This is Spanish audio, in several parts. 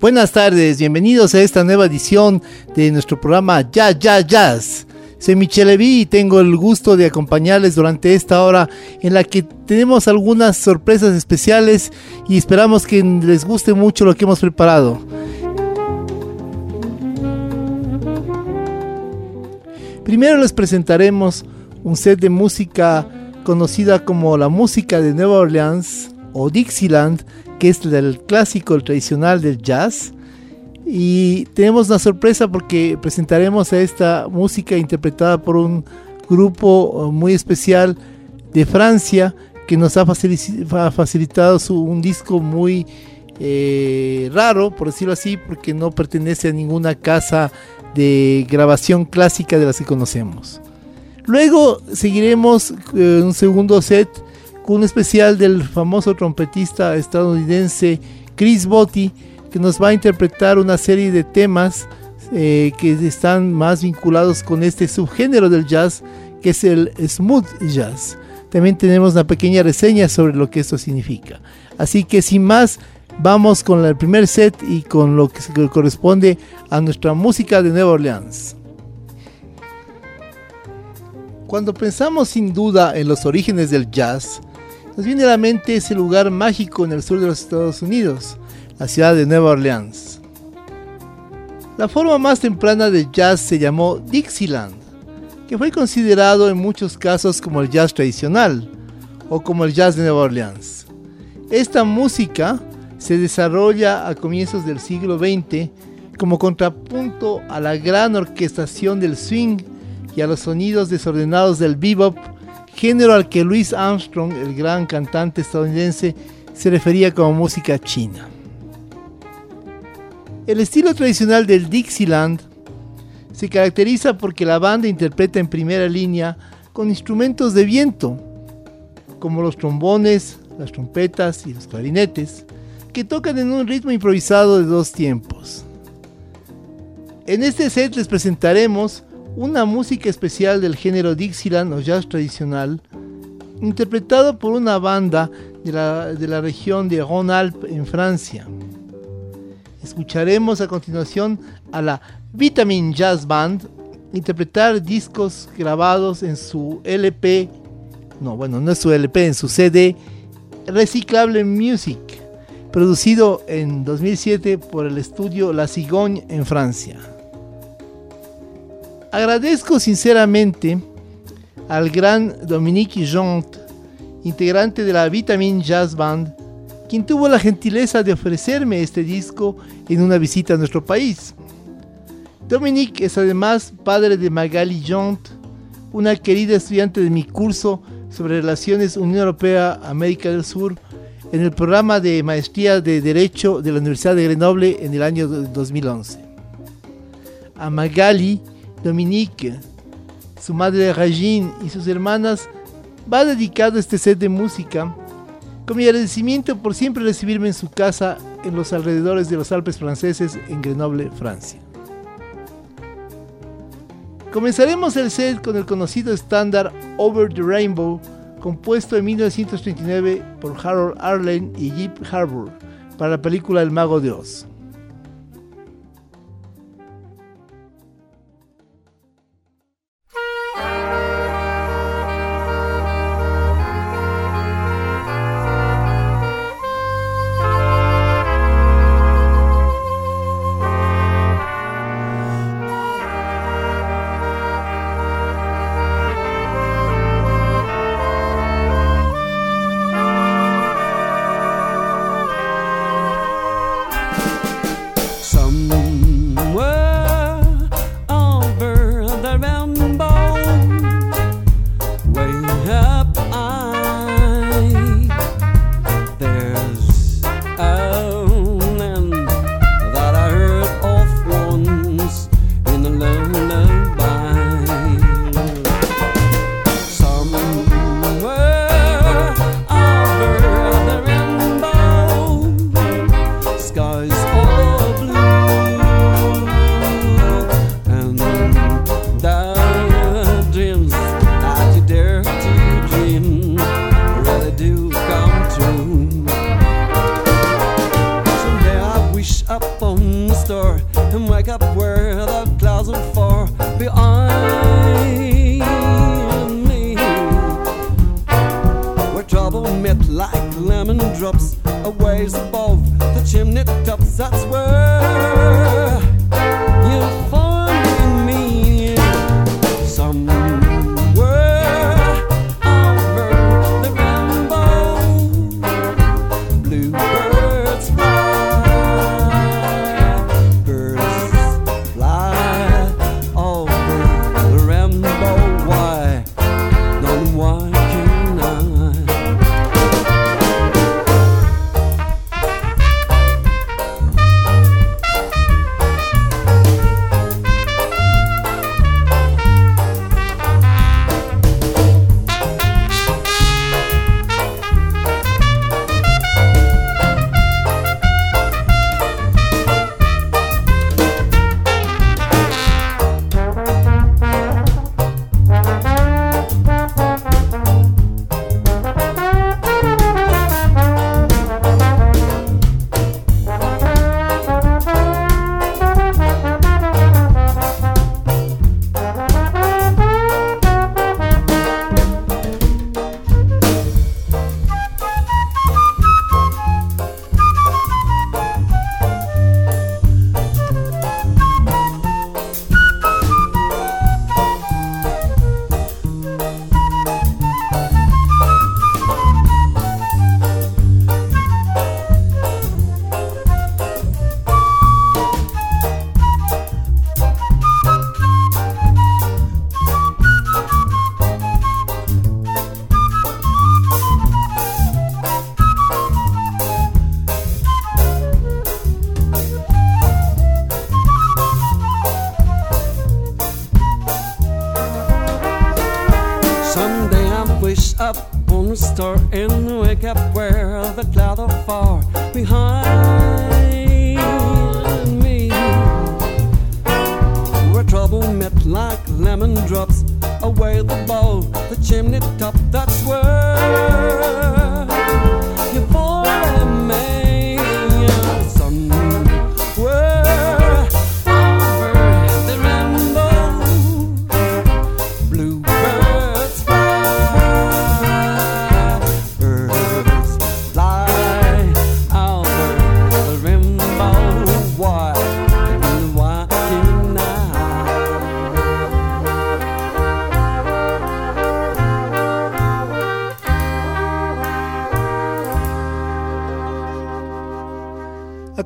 Buenas tardes, bienvenidos a esta nueva edición de nuestro programa Jazz Jazz Jazz. Soy Michelle Levy y tengo el gusto de acompañarles durante esta hora en la que tenemos algunas sorpresas especiales y esperamos que les guste mucho lo que hemos preparado. Primero les presentaremos un set de música conocida como la música de Nueva Orleans o Dixieland que es el clásico, el tradicional del jazz. Y tenemos una sorpresa porque presentaremos a esta música interpretada por un grupo uh, muy especial de Francia que nos ha facilitado un disco muy eh, raro, por decirlo así, porque no pertenece a ninguna casa de grabación clásica de las que conocemos. Luego seguiremos eh, un segundo set un especial del famoso trompetista estadounidense Chris Botti, que nos va a interpretar una serie de temas eh, que están más vinculados con este subgénero del jazz, que es el smooth jazz. También tenemos una pequeña reseña sobre lo que esto significa. Así que sin más, vamos con el primer set y con lo que corresponde a nuestra música de Nueva Orleans. Cuando pensamos sin duda en los orígenes del jazz, nos viene a la mente ese lugar mágico en el sur de los Estados Unidos, la ciudad de Nueva Orleans. La forma más temprana de jazz se llamó Dixieland, que fue considerado en muchos casos como el jazz tradicional o como el jazz de Nueva Orleans. Esta música se desarrolla a comienzos del siglo XX como contrapunto a la gran orquestación del swing y a los sonidos desordenados del bebop género al que Louis Armstrong, el gran cantante estadounidense, se refería como música china. El estilo tradicional del Dixieland se caracteriza porque la banda interpreta en primera línea con instrumentos de viento, como los trombones, las trompetas y los clarinetes, que tocan en un ritmo improvisado de dos tiempos. En este set les presentaremos una música especial del género Dixieland o jazz tradicional, interpretado por una banda de la, región de Rhône-Alpes en Francia. Escucharemos a continuación a la Vitamin Jazz Band interpretar discos grabados en su LP, no, bueno, no es su LP, en su CD Reciclable Music, producido en 2007 por el estudio La Cigogne en Francia. Agradezco sinceramente al gran Dominique Jont, integrante de la Vitamin Jazz Band, quien tuvo la gentileza de ofrecerme este disco en una visita a nuestro país. Dominique es además padre de Magali Jont, una querida estudiante de mi curso sobre relaciones Unión Europea-América del Sur en el programa de maestría de Derecho de la Universidad de Grenoble en el año 2011. A Magali Dominique, su madre Regine y sus hermanas, va dedicado este set de música con mi agradecimiento por siempre recibirme en su casa en los alrededores de los Alpes franceses en Grenoble, Francia. Comenzaremos el set con el conocido estándar Over the Rainbow, compuesto en 1939 por Harold Arlen y Jeep Harbour para la película El Mago de Oz.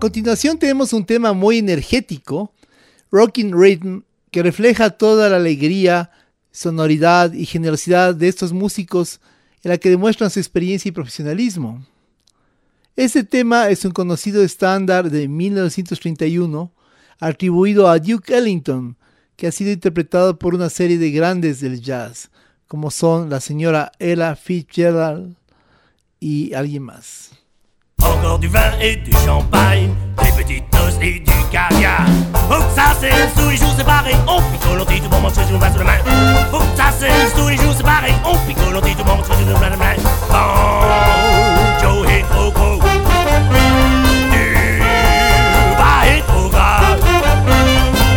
Continuación tenemos un tema muy energético, Rocking Rhythm, que refleja toda la alegría, sonoridad y generosidad de estos músicos en la que demuestran su experiencia y profesionalismo. Este tema es un conocido estándar de 1931 atribuido a Duke Ellington, que ha sido interpretado por una serie de grandes del jazz, como son la señora Ella Fitzgerald y alguien más. Encore du vin et du champagne, des petites toasts et du caviar. Faut que ça cesse tous les jours c'est pareil, on picole, on dit tout bon, on se joue passe de main. Faut que ça cesse tous les jours c'est pareil, on picole, on dit tout bon, on se joue passe de main. Bon, Joe est trop gros. Du bas est trop gras.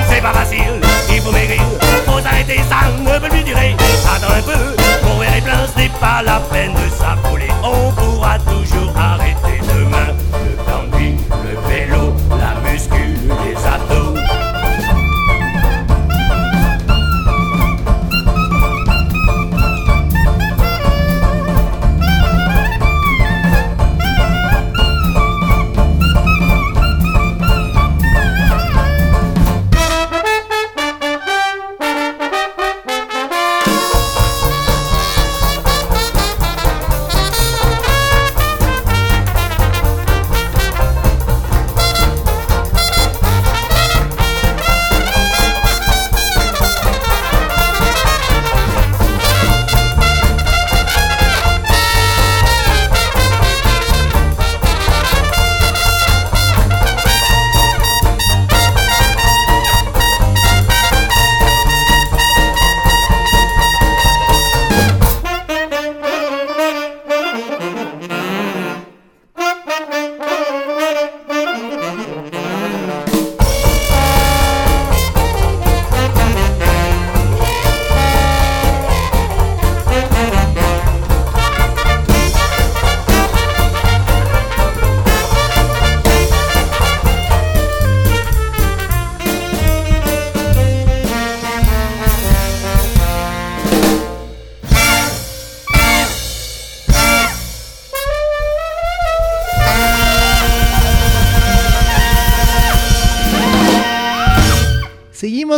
C'est pas facile, il faut maigrir, faut s'arrêter, ça ne peut plus durer. Attends un peu, mon verre est plein, ce n'est pas la peine de s'affoler. On pourra toujours arrêter Carolina.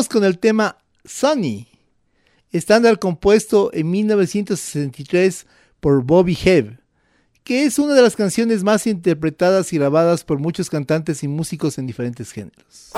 Con el tema Sunny, estándar compuesto en 1963 por Bobby Hebb, que es una de las canciones más interpretadas y grabadas por muchos cantantes y músicos en diferentes géneros.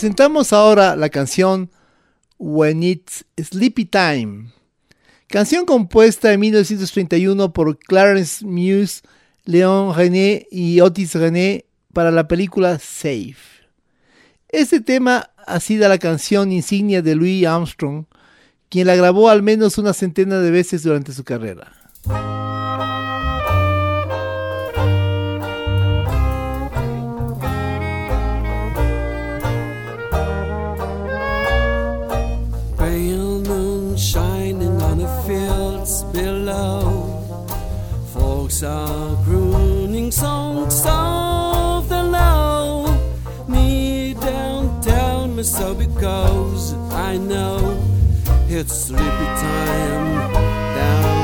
Presentamos ahora la canción When It's Sleepy Time, canción compuesta en 1931 por Clarence Muse, Leon René y Otis René para la película Safe. Este tema ha sido la canción insignia de Louis Armstrong, quien la grabó al menos una centena de veces durante su carrera. Are crooning songs soft the low. Me downtown, me so because I know it's sleepy time downtown.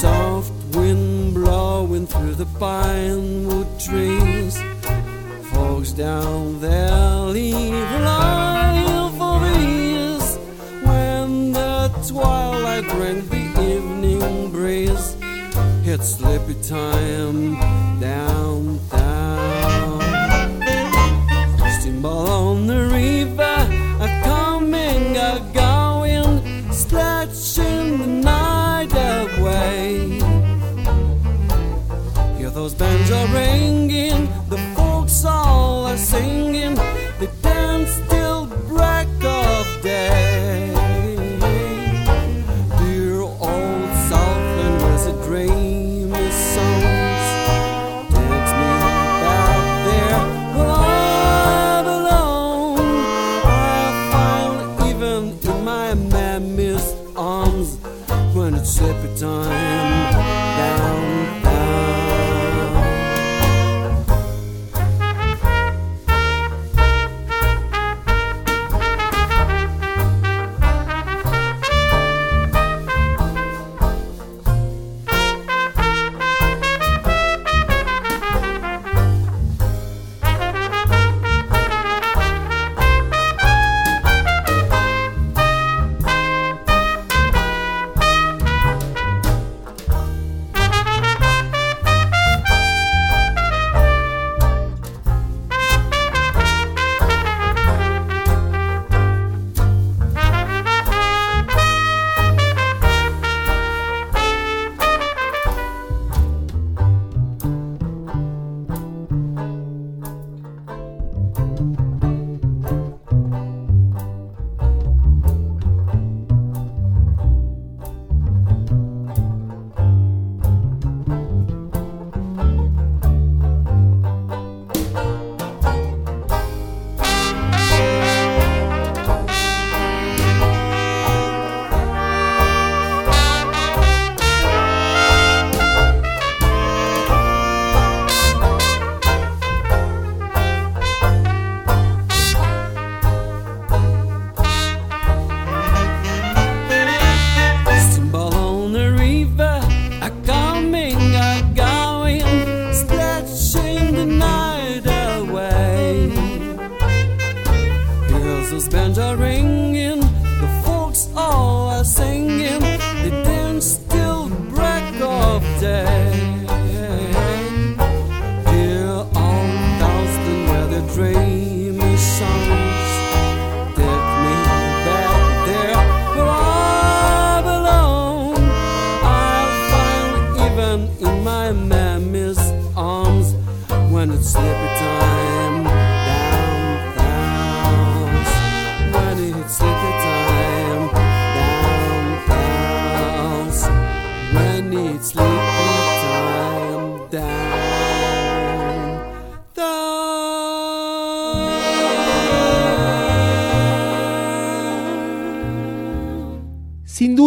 Soft wind blowing through the pine wood trees. Folks down there leave life for these when the twilight brings breeze. It's sleepy time downtown.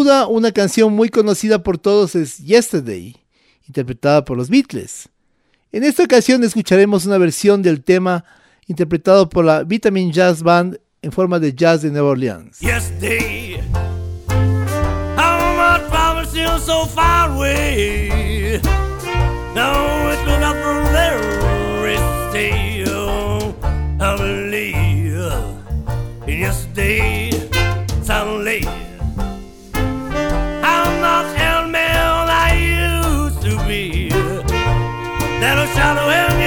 Duda, una canción muy conocida por todos es Yesterday, interpretada por los Beatles. En esta ocasión escucharemos una versión del tema interpretado por la Vitamin Jazz Band en forma de jazz de Nueva Orleans. yesterday. that'll shallow him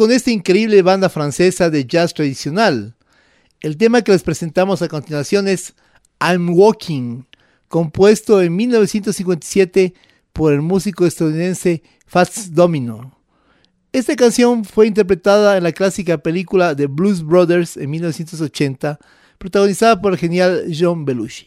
con esta increíble banda francesa de jazz tradicional. El tema que les presentamos a continuación es I'm Walking, compuesto en 1957 por el músico estadounidense Fats Domino. Esta canción fue interpretada en la clásica película The Blues Brothers en 1980, protagonizada por el genial John Belushi.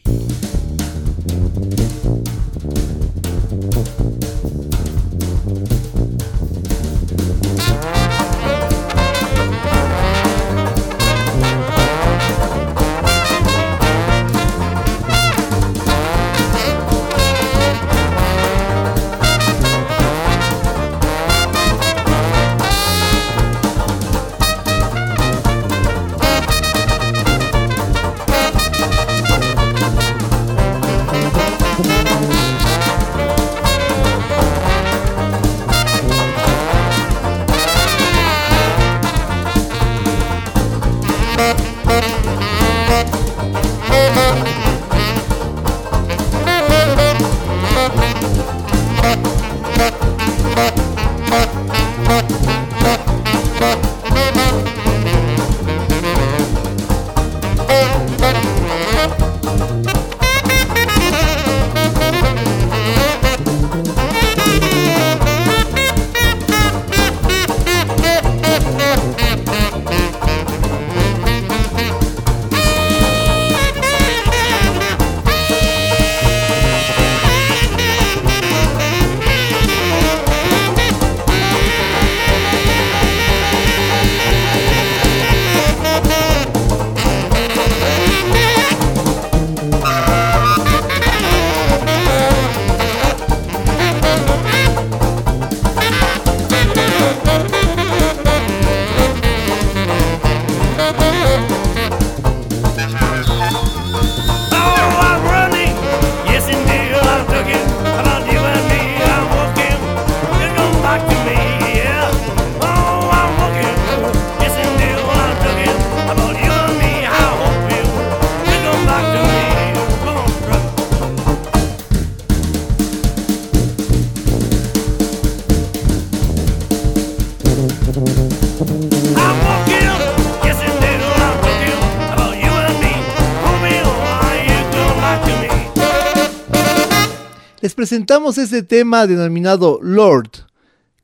Presentamos este tema denominado Lord,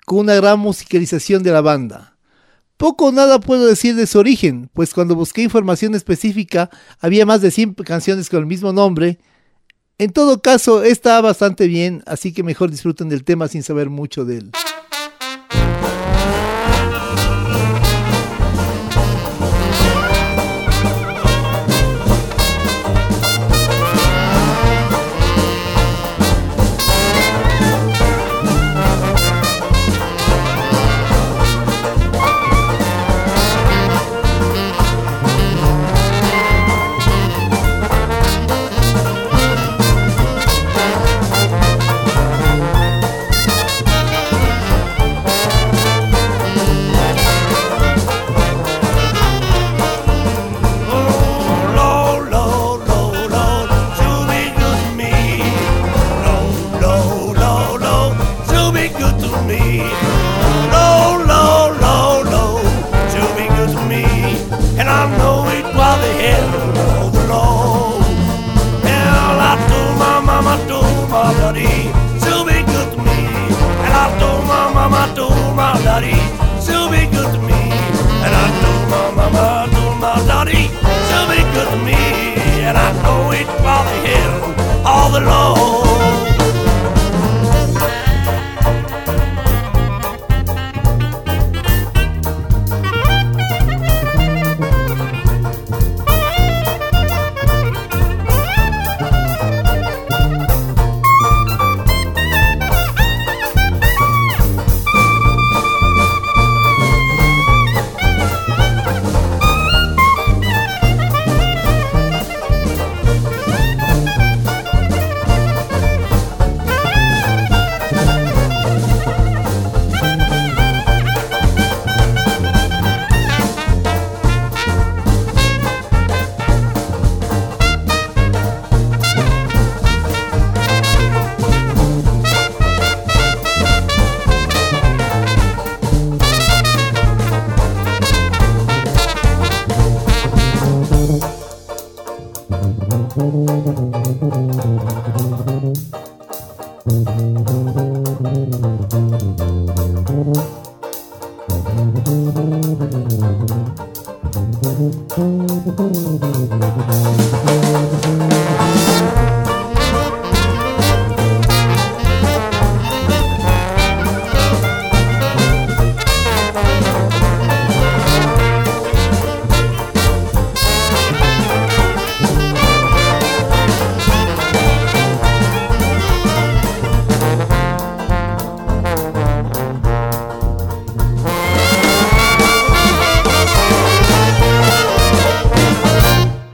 con una gran musicalización de la banda. Poco o nada puedo decir de su origen, pues cuando busqué información específica había más de 100 canciones con el mismo nombre. En todo caso, está bastante bien, así que mejor disfruten del tema sin saber mucho de él. melody, still be good to me. And I told my mama, told my daddy, still be good to me. And I told my mama, told my daddy, still be good to me. And I know it by the hill, all the long.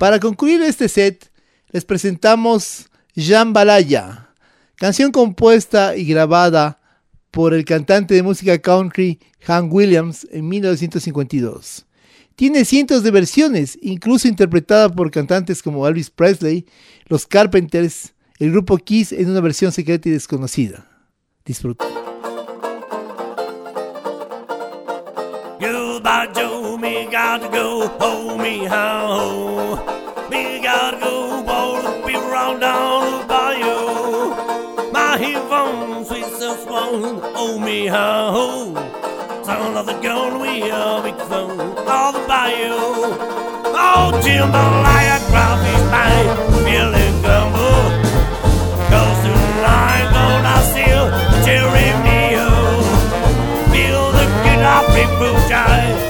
Para concluir este set, les presentamos Jambalaya, canción compuesta y grabada por el cantante de música country Hank Williams en 1952. Tiene cientos de versiones, incluso interpretada por cantantes como Elvis Presley, los Carpenters, el grupo Kiss en una versión secreta y desconocida. Go all the people round down the bayou. My on sweet self swan, oh me how Sound of the gun, we are big fun, all oh, the bayou. Oh, jambalaya, crawfish pie, feeling gumbo. Cause tonight gonna seal cherry meal. Feel the good off people jive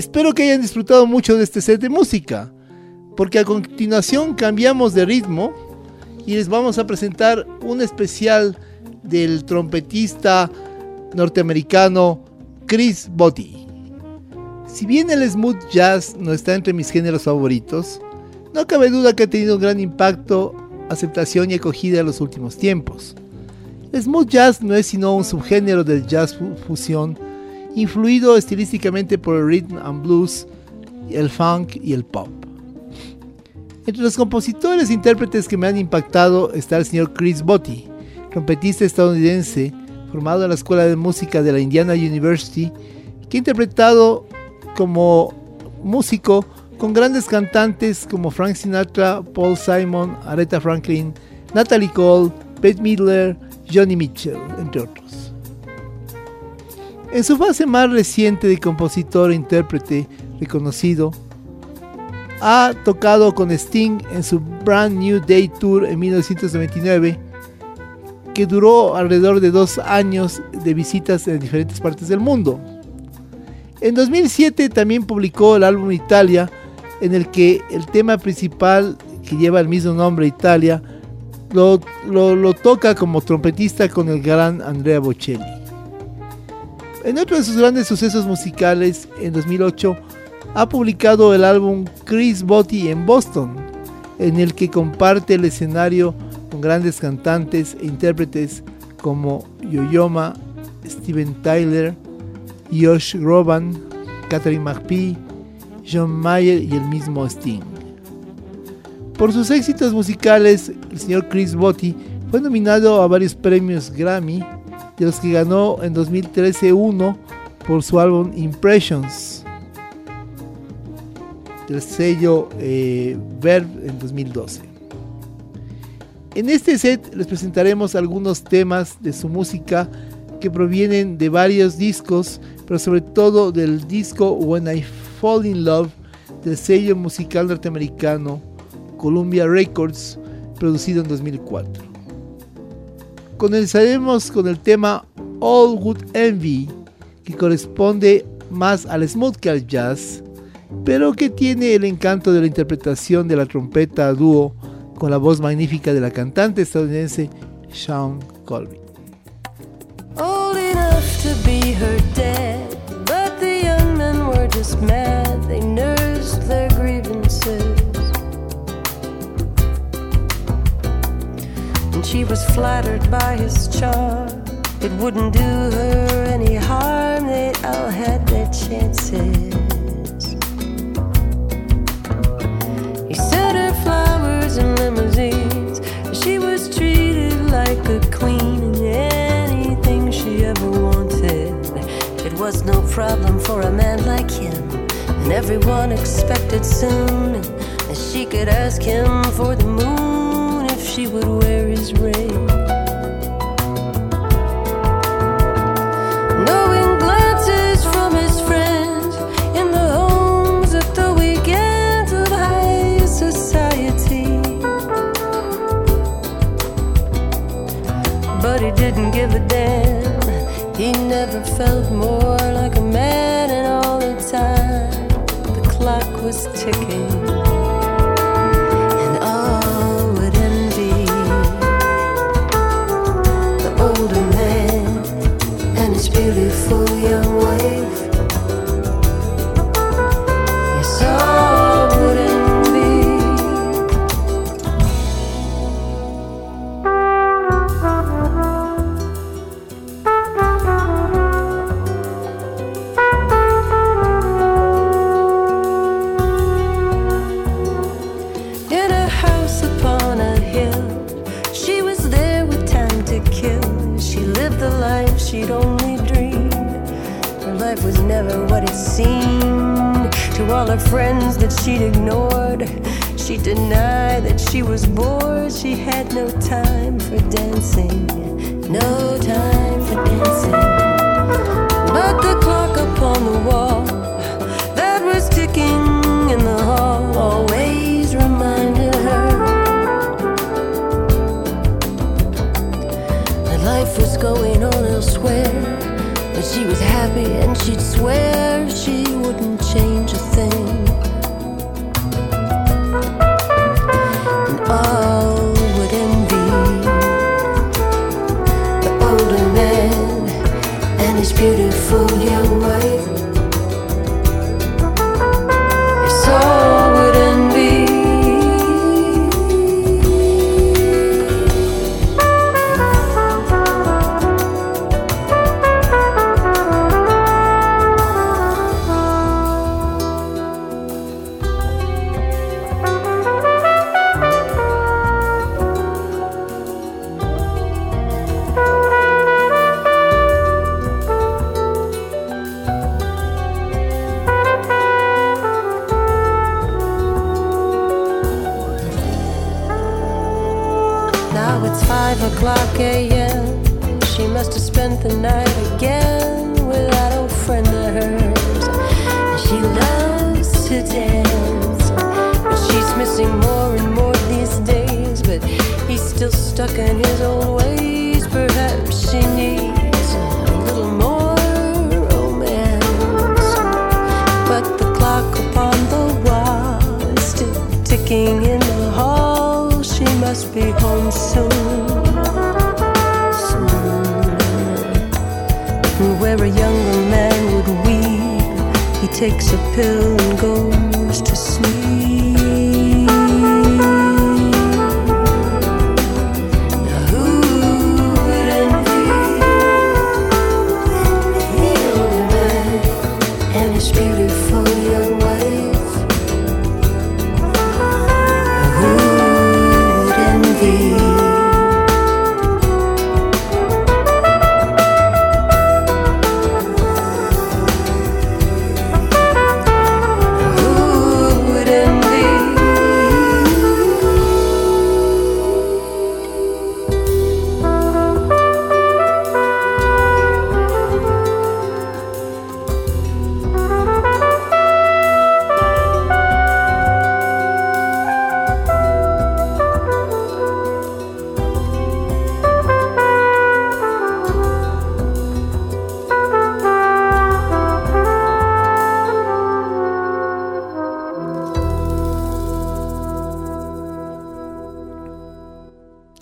Espero que hayan disfrutado mucho de este set de música, porque a continuación cambiamos de ritmo y les vamos a presentar un especial del trompetista norteamericano Chris Botti. Si bien el smooth jazz no está entre mis géneros favoritos, no cabe duda que ha tenido un gran impacto, aceptación y acogida en los últimos tiempos. El smooth jazz no es sino un subgénero del jazz fusión, influido estilísticamente por el rhythm and blues, el funk y el pop. Entre los compositores e intérpretes que me han impactado está el señor Chris Botti, trompetista estadounidense formado en la Escuela de Música de la Indiana University, que ha interpretado como músico con grandes cantantes como Frank Sinatra, Paul Simon, Aretha Franklin, Natalie Cole, Bette Midler, Johnny Mitchell, entre otros. En su fase más reciente de compositor e intérprete reconocido, ha tocado con Sting en su Brand New Day Tour en 1999, que duró alrededor de dos años de visitas en diferentes partes del mundo. En 2007 también publicó el álbum Italia, en el que el tema principal, que lleva el mismo nombre Italia, lo, lo, toca como trompetista con el gran Andrea Bocelli. En otro de sus grandes sucesos musicales, en 2008, ha publicado el álbum Chris Botti en Boston, en el que comparte el escenario con grandes cantantes e intérpretes como Yoyoma, Steven Tyler, Josh Groban, Catherine McPhee, John Mayer y el mismo Sting. Por sus éxitos musicales, el señor Chris Botti fue nominado a varios premios Grammy, de los que ganó en 2013 uno por su álbum Impressions, del sello eh, Verb en 2012. En este set les presentaremos algunos temas de su música que provienen de varios discos, pero sobre todo del disco When I Fall in Love del sello musical norteamericano Columbia Records, producido en 2004. Comenzaremos con el tema All Good Envy, que corresponde más al smooth que al jazz, pero que tiene el encanto de la interpretación de la trompeta a dúo con la voz magnífica de la cantante estadounidense Sean Colby. Old enough to be her but the young men were. They nursed their. And she was flattered by his charm. It wouldn't do her any harm, they all had their chances. He sent her flowers and limousines. She was treated like a queen and anything she ever wanted. It was no problem for a man like him. And everyone expected soon that she could ask him for the moon she would wear his ring. Knowing glances from his friends in the homes at the weekends of high society. But he didn't give a damn. He never felt more like a man, and all the time the clock was ticking. all her friends that she'd ignored. She denied that she was bored. She had no time for dancing, no time for dancing. But the clock upon the wall that was ticking in the hall always reminded her that life was going on elsewhere. But she was happy and she'd swear.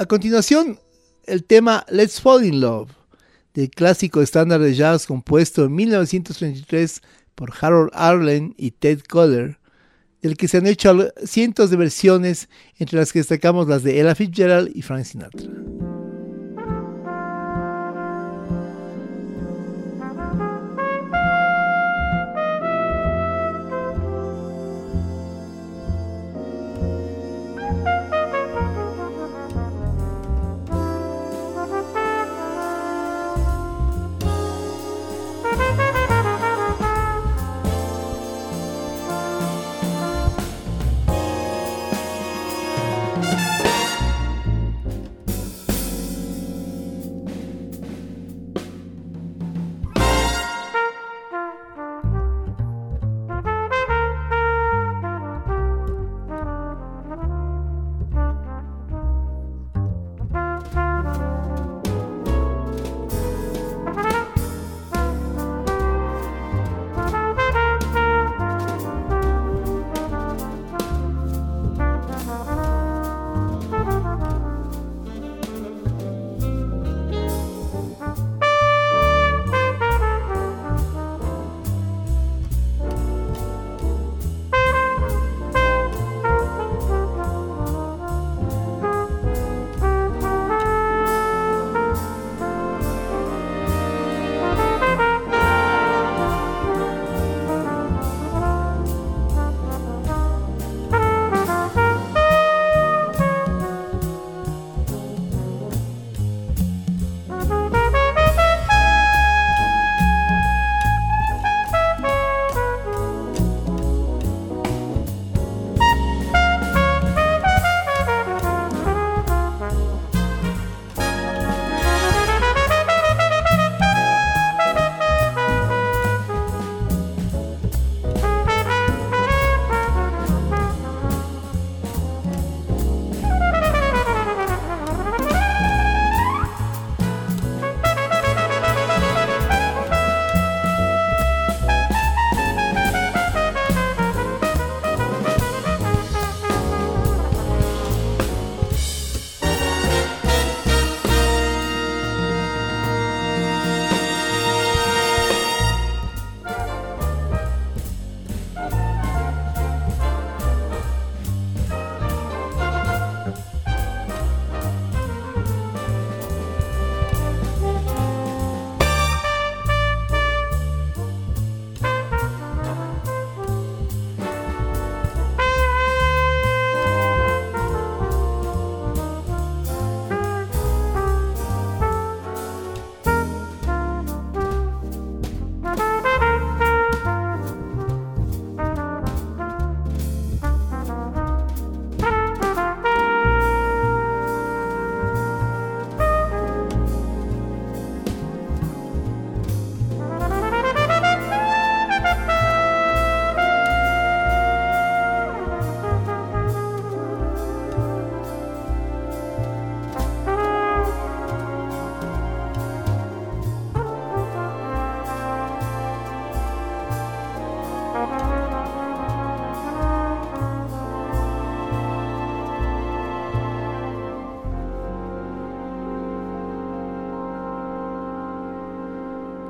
continuación, el tema Let's Fall in Love, del clásico estándar de jazz compuesto en 1933 por Harold Arlen y Ted Kohler, del que se han hecho cientos de versiones, entre las que destacamos las de Ella Fitzgerald y Frank Sinatra.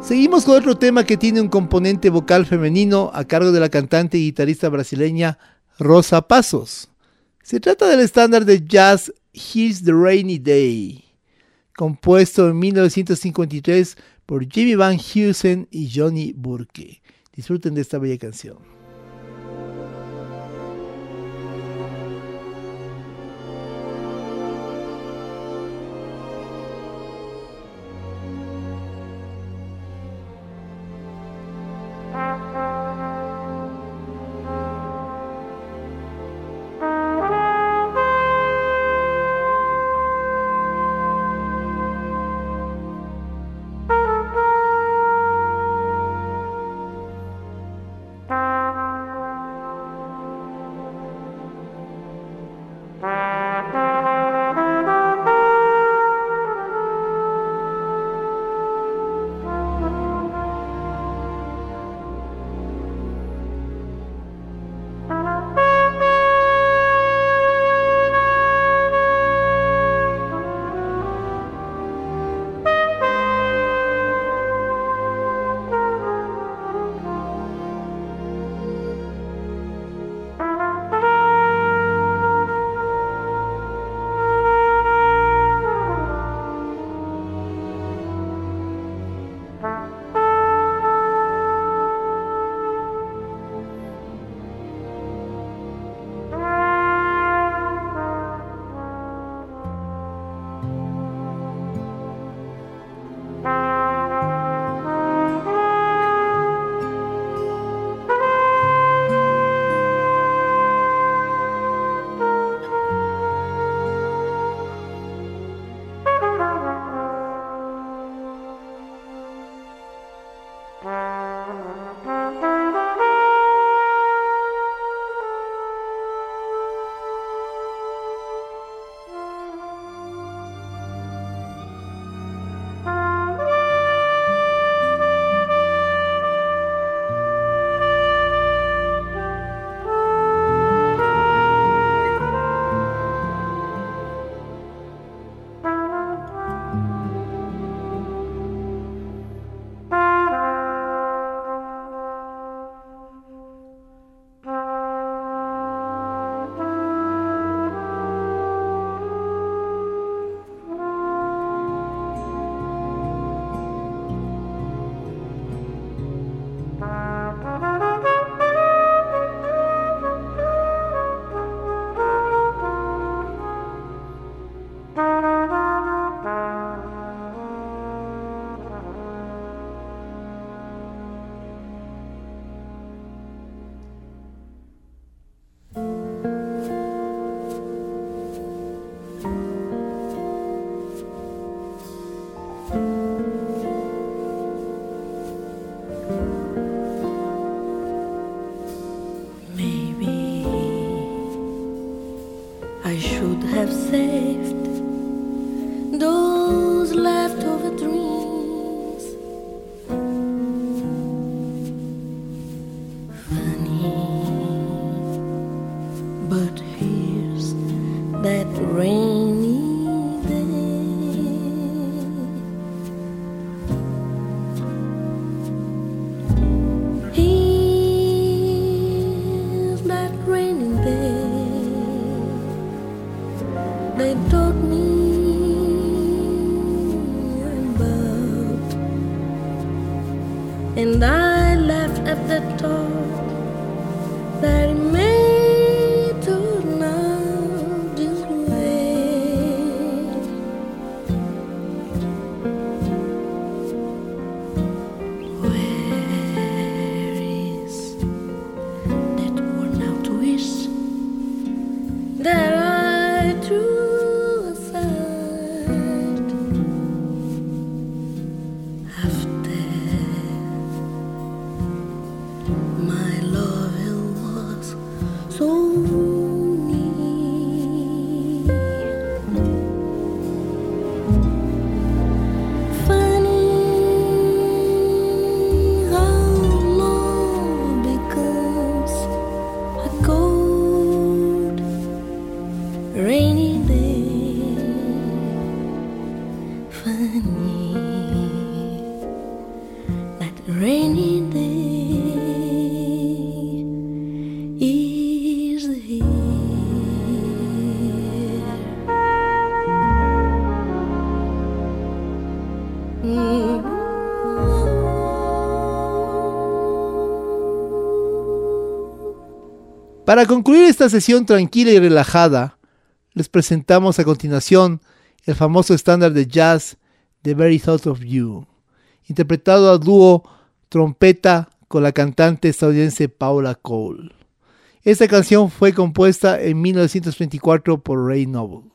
Seguimos con otro tema que tiene un componente vocal femenino a cargo de la cantante y guitarrista brasileña Rosa Pasos. Se trata del estándar de jazz Here's the Rainy Day, compuesto en 1953 por Jimmy Van Heusen y Johnny Burke. Disfruten de esta bella canción. você. Para concluir esta sesión tranquila y relajada, les presentamos a continuación el famoso estándar de jazz The Very Thought of You, interpretado a dúo trompeta con la cantante estadounidense Paula Cole. Esta canción fue compuesta en 1924 por Ray Noble.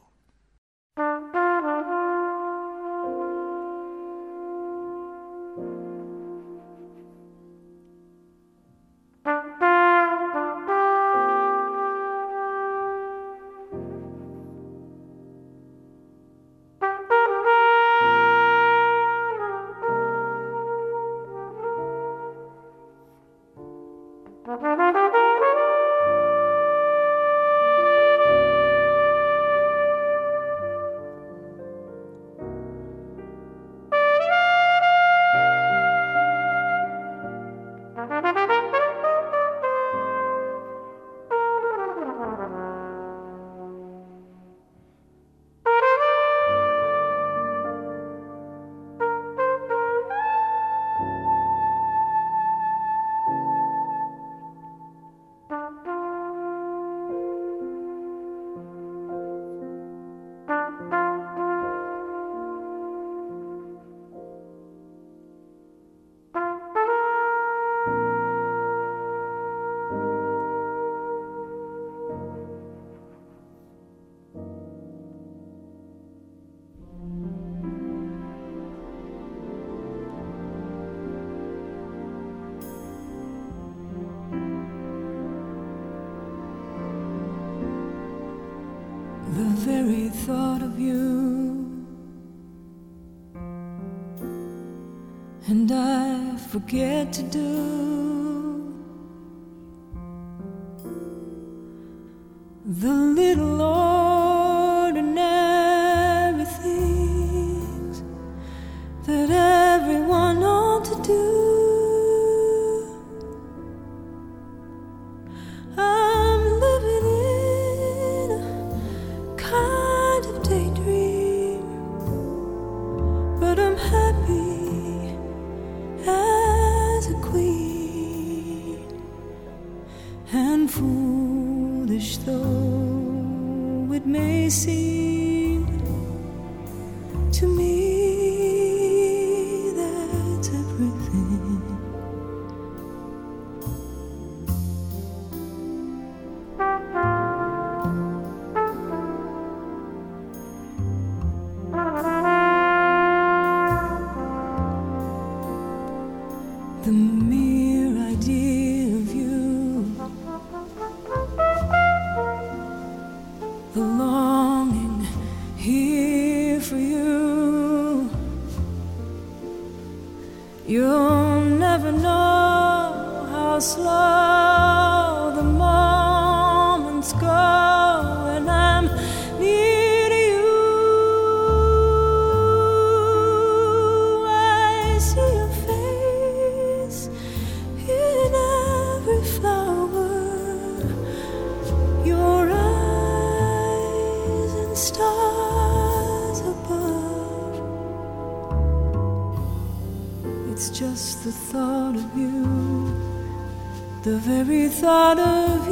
Forget to do You'll never know how slow the moments go very thought of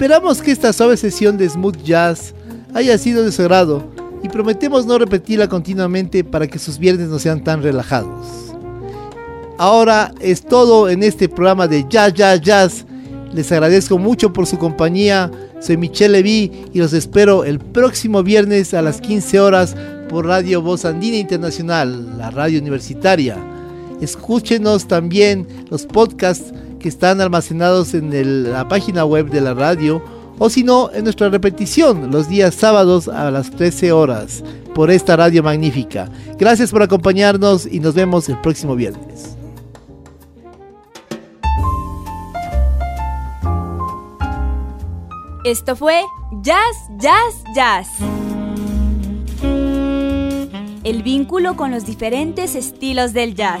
Esperamos que esta suave sesión de smooth jazz haya sido de su agrado y prometemos no repetirla continuamente para que sus viernes no sean tan relajados. Ahora es todo en este programa de Jazz Jazz Jazz. Les agradezco mucho por su compañía. Soy Michelle Levy y los espero el próximo viernes a las 15 horas por Radio Voz Andina Internacional, la radio universitaria. Escúchenos también los podcasts que están almacenados en la página web de la radio o si no en nuestra repetición los días sábados a las 13 horas por esta radio magnífica. Gracias por acompañarnos y nos vemos el próximo viernes. Esto fue Jazz, Jazz, Jazz. El vínculo con los diferentes estilos del jazz.